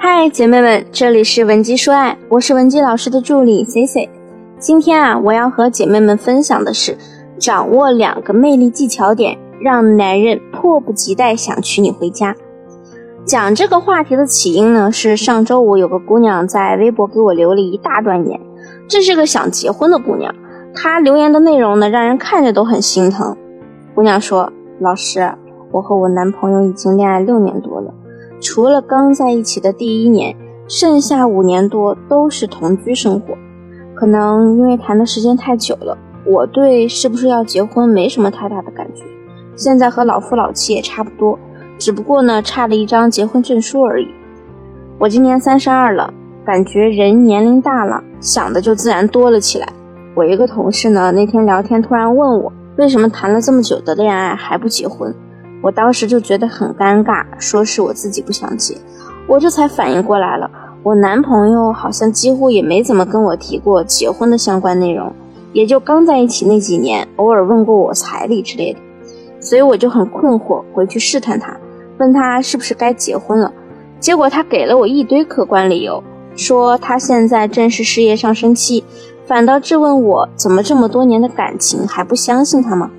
嗨，姐妹们，这里是文姬说爱，我是文姬老师的助理 C C。今天啊，我要和姐妹们分享的是掌握两个魅力技巧点，让男人迫不及待想娶你回家。讲这个话题的起因呢，是上周五有个姑娘在微博给我留了一大段言，这是个想结婚的姑娘，她留言的内容呢，让人看着都很心疼。姑娘说：“老师，我和我男朋友已经恋爱六年多。”除了刚在一起的第一年，剩下五年多都是同居生活。可能因为谈的时间太久了，我对是不是要结婚没什么太大的感觉。现在和老夫老妻也差不多，只不过呢差了一张结婚证书而已。我今年三十二了，感觉人年龄大了，想的就自然多了起来。我一个同事呢那天聊天突然问我，为什么谈了这么久的恋爱还不结婚？我当时就觉得很尴尬，说是我自己不想结，我这才反应过来了，我男朋友好像几乎也没怎么跟我提过结婚的相关内容，也就刚在一起那几年，偶尔问过我彩礼之类的，所以我就很困惑，回去试探他，问他是不是该结婚了，结果他给了我一堆客观理由，说他现在正是事业上升期，反倒质问我怎么这么多年的感情还不相信他吗？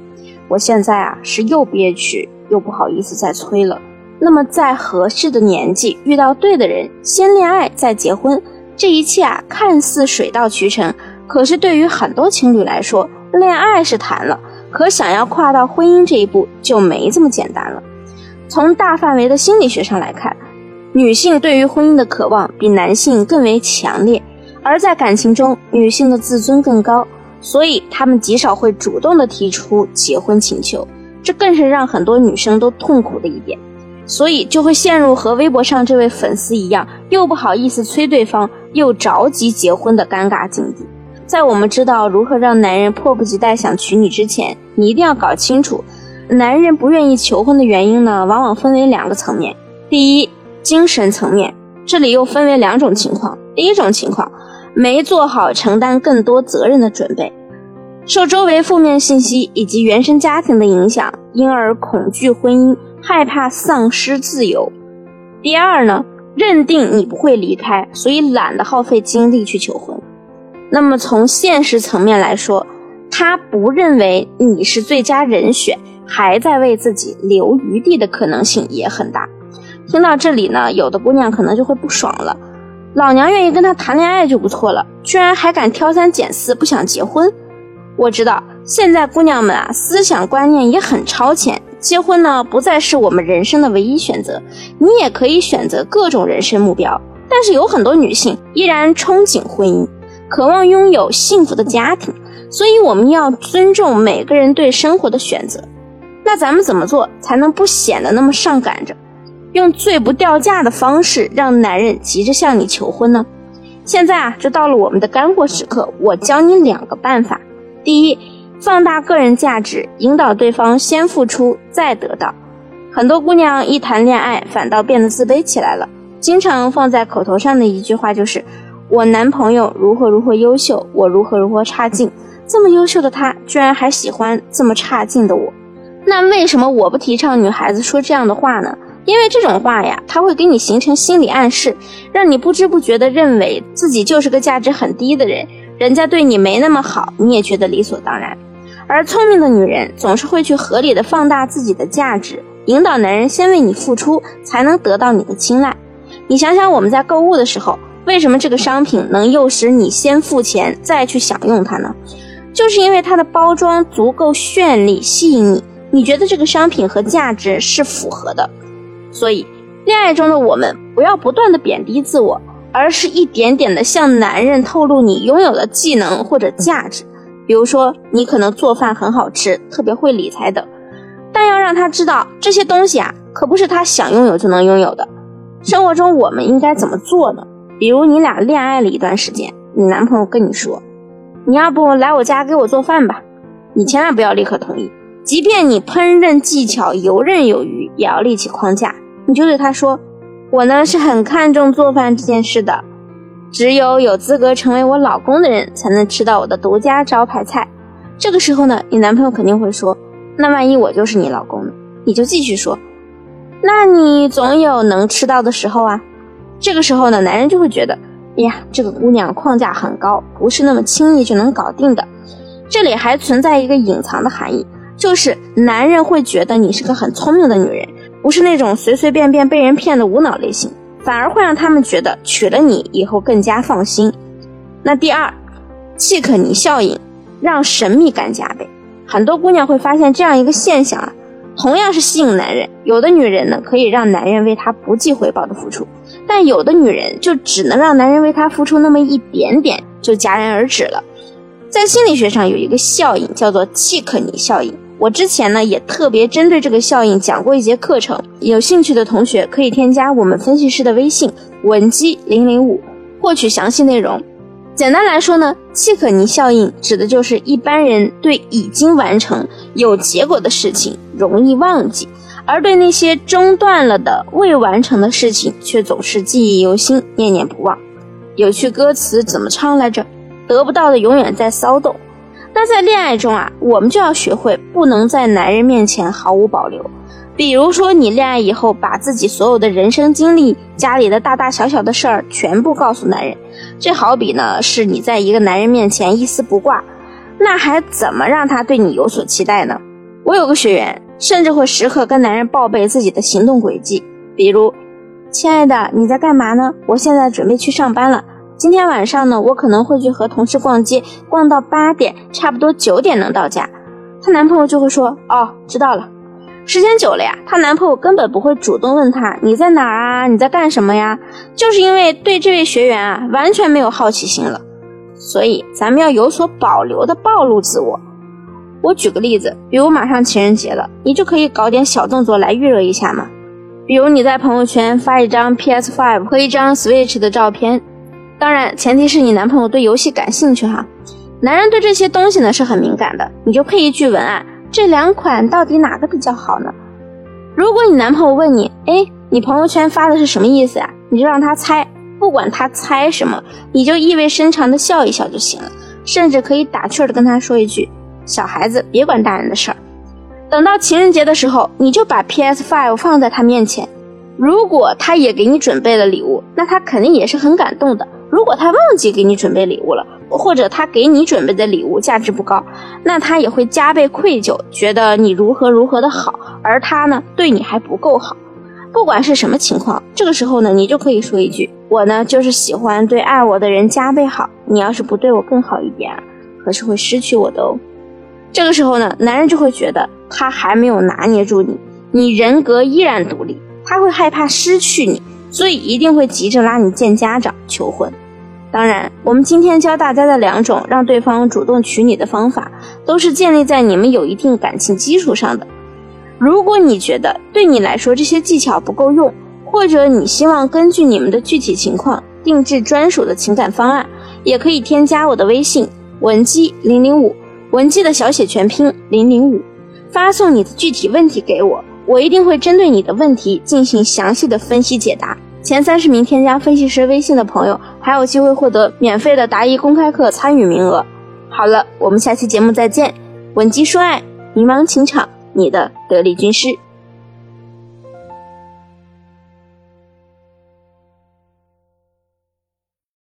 我现在啊是又憋屈。又不好意思再催了。那么，在合适的年纪遇到对的人，先恋爱再结婚，这一切啊看似水到渠成。可是对于很多情侣来说，恋爱是谈了，可想要跨到婚姻这一步就没这么简单了。从大范围的心理学上来看，女性对于婚姻的渴望比男性更为强烈，而在感情中，女性的自尊更高，所以她们极少会主动的提出结婚请求。这更是让很多女生都痛苦的一点，所以就会陷入和微博上这位粉丝一样，又不好意思催对方，又着急结婚的尴尬境地。在我们知道如何让男人迫不及待想娶你之前，你一定要搞清楚，男人不愿意求婚的原因呢，往往分为两个层面。第一，精神层面，这里又分为两种情况。第一种情况，没做好承担更多责任的准备。受周围负面信息以及原生家庭的影响，因而恐惧婚姻，害怕丧失自由。第二呢，认定你不会离开，所以懒得耗费精力去求婚。那么从现实层面来说，他不认为你是最佳人选，还在为自己留余地的可能性也很大。听到这里呢，有的姑娘可能就会不爽了：老娘愿意跟他谈恋爱就不错了，居然还敢挑三拣四，不想结婚。我知道现在姑娘们啊，思想观念也很超前，结婚呢不再是我们人生的唯一选择，你也可以选择各种人生目标。但是有很多女性依然憧憬婚姻，渴望拥有幸福的家庭，所以我们要尊重每个人对生活的选择。那咱们怎么做才能不显得那么上赶着，用最不掉价的方式让男人急着向你求婚呢？现在啊，就到了我们的干货时刻，我教你两个办法。第一，放大个人价值，引导对方先付出再得到。很多姑娘一谈恋爱，反倒变得自卑起来了。经常放在口头上的一句话就是：“我男朋友如何如何优秀，我如何如何差劲。这么优秀的他，居然还喜欢这么差劲的我。”那为什么我不提倡女孩子说这样的话呢？因为这种话呀，它会给你形成心理暗示，让你不知不觉地认为自己就是个价值很低的人。人家对你没那么好，你也觉得理所当然。而聪明的女人总是会去合理的放大自己的价值，引导男人先为你付出，才能得到你的青睐。你想想，我们在购物的时候，为什么这个商品能诱使你先付钱再去享用它呢？就是因为它的包装足够绚丽，吸引你，你觉得这个商品和价值是符合的。所以，恋爱中的我们不要不断的贬低自我。而是一点点的向男人透露你拥有的技能或者价值，比如说你可能做饭很好吃，特别会理财等，但要让他知道这些东西啊，可不是他想拥有就能拥有的。生活中我们应该怎么做呢？比如你俩恋爱了一段时间，你男朋友跟你说，你要不来我家给我做饭吧，你千万不要立刻同意，即便你烹饪技巧游刃有余，也要立起框架，你就对他说。我呢是很看重做饭这件事的，只有有资格成为我老公的人才能吃到我的独家招牌菜。这个时候呢，你男朋友肯定会说：“那万一我就是你老公呢？”你就继续说：“那你总有能吃到的时候啊。”这个时候呢，男人就会觉得，哎呀，这个姑娘框架很高，不是那么轻易就能搞定的。这里还存在一个隐藏的含义，就是男人会觉得你是个很聪明的女人，不是那种随随便便被人骗的无脑类型，反而会让他们觉得娶了你以后更加放心。那第二，契可尼效应，让神秘感加倍。很多姑娘会发现这样一个现象啊。同样是吸引男人，有的女人呢可以让男人为她不计回报的付出，但有的女人就只能让男人为她付出那么一点点就戛然而止了。在心理学上有一个效应叫做契可尼效应，我之前呢也特别针对这个效应讲过一节课程，有兴趣的同学可以添加我们分析师的微信文姬零零五获取详细内容。简单来说呢，契可尼效应指的就是一般人对已经完成有结果的事情容易忘记，而对那些中断了的未完成的事情却总是记忆犹新、念念不忘。有句歌词怎么唱来着？得不到的永远在骚动。那在恋爱中啊，我们就要学会不能在男人面前毫无保留。比如说，你恋爱以后把自己所有的人生经历、家里的大大小小的事儿全部告诉男人。这好比呢，是你在一个男人面前一丝不挂，那还怎么让他对你有所期待呢？我有个学员，甚至会时刻跟男人报备自己的行动轨迹，比如，亲爱的，你在干嘛呢？我现在准备去上班了。今天晚上呢，我可能会去和同事逛街，逛到八点，差不多九点能到家。她男朋友就会说，哦，知道了。时间久了呀，她男朋友根本不会主动问她你在哪儿啊，你在干什么呀？就是因为对这位学员啊完全没有好奇心了，所以咱们要有所保留的暴露自我。我举个例子，比如马上情人节了，你就可以搞点小动作来预热一下嘛。比如你在朋友圈发一张 PS5 和一张 Switch 的照片，当然前提是你男朋友对游戏感兴趣哈。男人对这些东西呢是很敏感的，你就配一句文案。这两款到底哪个比较好呢？如果你男朋友问你，哎，你朋友圈发的是什么意思呀？你就让他猜，不管他猜什么，你就意味深长的笑一笑就行了，甚至可以打趣的跟他说一句：“小孩子别管大人的事儿。”等到情人节的时候，你就把 PS5 放在他面前，如果他也给你准备了礼物，那他肯定也是很感动的。如果他忘记给你准备礼物了，或者他给你准备的礼物价值不高，那他也会加倍愧疚，觉得你如何如何的好，而他呢对你还不够好。不管是什么情况，这个时候呢，你就可以说一句：“我呢就是喜欢对爱我的人加倍好，你要是不对我更好一点，可是会失去我的哦。”这个时候呢，男人就会觉得他还没有拿捏住你，你人格依然独立，他会害怕失去你。所以一定会急着拉你见家长求婚。当然，我们今天教大家的两种让对方主动娶你的方法，都是建立在你们有一定感情基础上的。如果你觉得对你来说这些技巧不够用，或者你希望根据你们的具体情况定制专属的情感方案，也可以添加我的微信文姬零零五，文姬的小写全拼零零五，发送你的具体问题给我。我一定会针对你的问题进行详细的分析解答。前三十名添加分析师微信的朋友，还有机会获得免费的答疑公开课参与名额。好了，我们下期节目再见。稳基说爱，迷茫情场，你的得力军师。